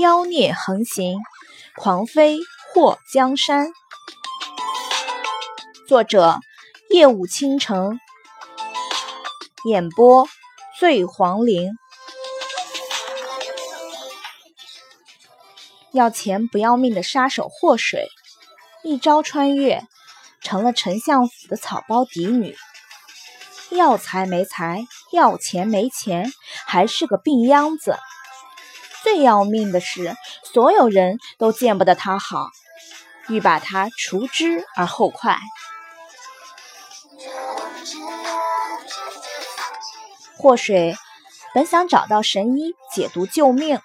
妖孽横行，狂飞祸江山。作者：夜舞倾城，演播：醉黄陵。要钱不要命的杀手祸水，一朝穿越，成了丞相府的草包嫡女。要财没财，要钱没钱，还是个病秧子。最要命的是，所有人都见不得他好，欲把他除之而后快。祸水本想找到神医解毒救命，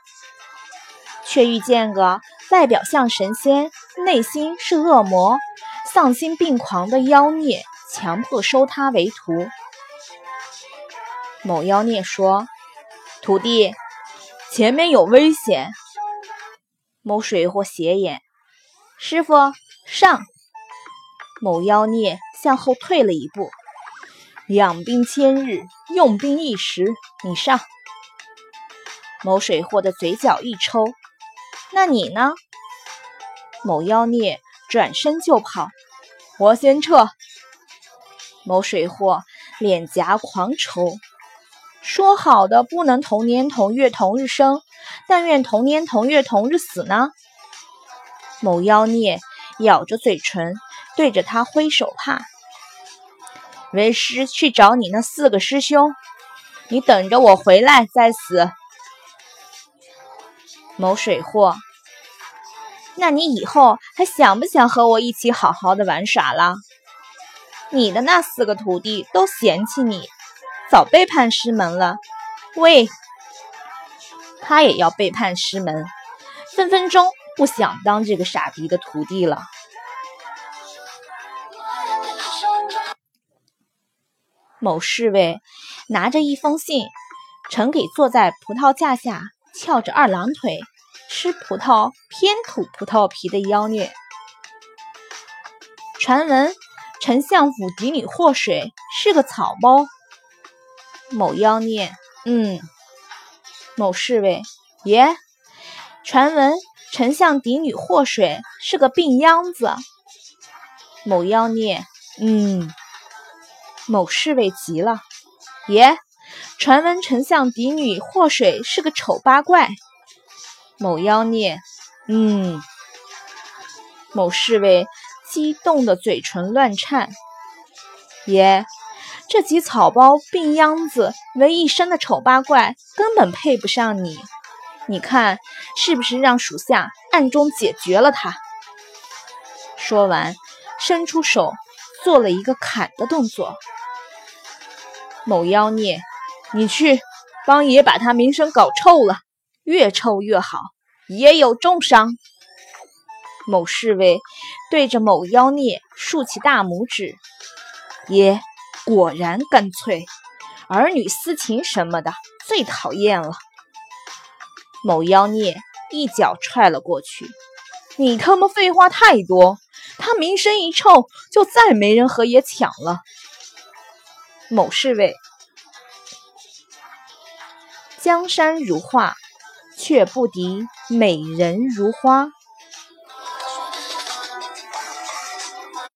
却遇见个外表像神仙，内心是恶魔、丧心病狂的妖孽，强迫收他为徒。某妖孽说：“徒弟。”前面有危险！某水货斜眼，师傅上！某妖孽向后退了一步。养兵千日，用兵一时，你上！某水货的嘴角一抽，那你呢？某妖孽转身就跑，我先撤。某水货脸颊狂抽。说好的不能同年同月同日生，但愿同年同月同日死呢？某妖孽咬着嘴唇，对着他挥手怕。为师去找你那四个师兄，你等着我回来再死。某水货，那你以后还想不想和我一起好好的玩耍了？你的那四个徒弟都嫌弃你。早背叛师门了，喂，他也要背叛师门，分分钟不想当这个傻逼的徒弟了。某侍卫拿着一封信，呈给坐在葡萄架下翘着二郎腿吃葡萄偏吐葡萄皮的妖孽。传闻丞相府嫡女祸水是个草包。某妖孽，嗯，某侍卫，耶。传闻丞相嫡女祸水是个病秧子。某妖孽，嗯。某侍卫急了，耶。传闻丞相嫡女祸水是个丑八怪。某妖孽，嗯。某侍卫激动的嘴唇乱颤，耶。这几草包病秧子为一身的丑八怪，根本配不上你。你看是不是让属下暗中解决了他？说完，伸出手做了一个砍的动作。某妖孽，你去帮爷把他名声搞臭了，越臭越好。爷有重伤。某侍卫对着某妖孽竖起大拇指，爷。果然干脆，儿女私情什么的最讨厌了。某妖孽一脚踹了过去，你他妈废话太多！他名声一臭，就再没人和爷抢了。某侍卫，江山如画，却不敌美人如花。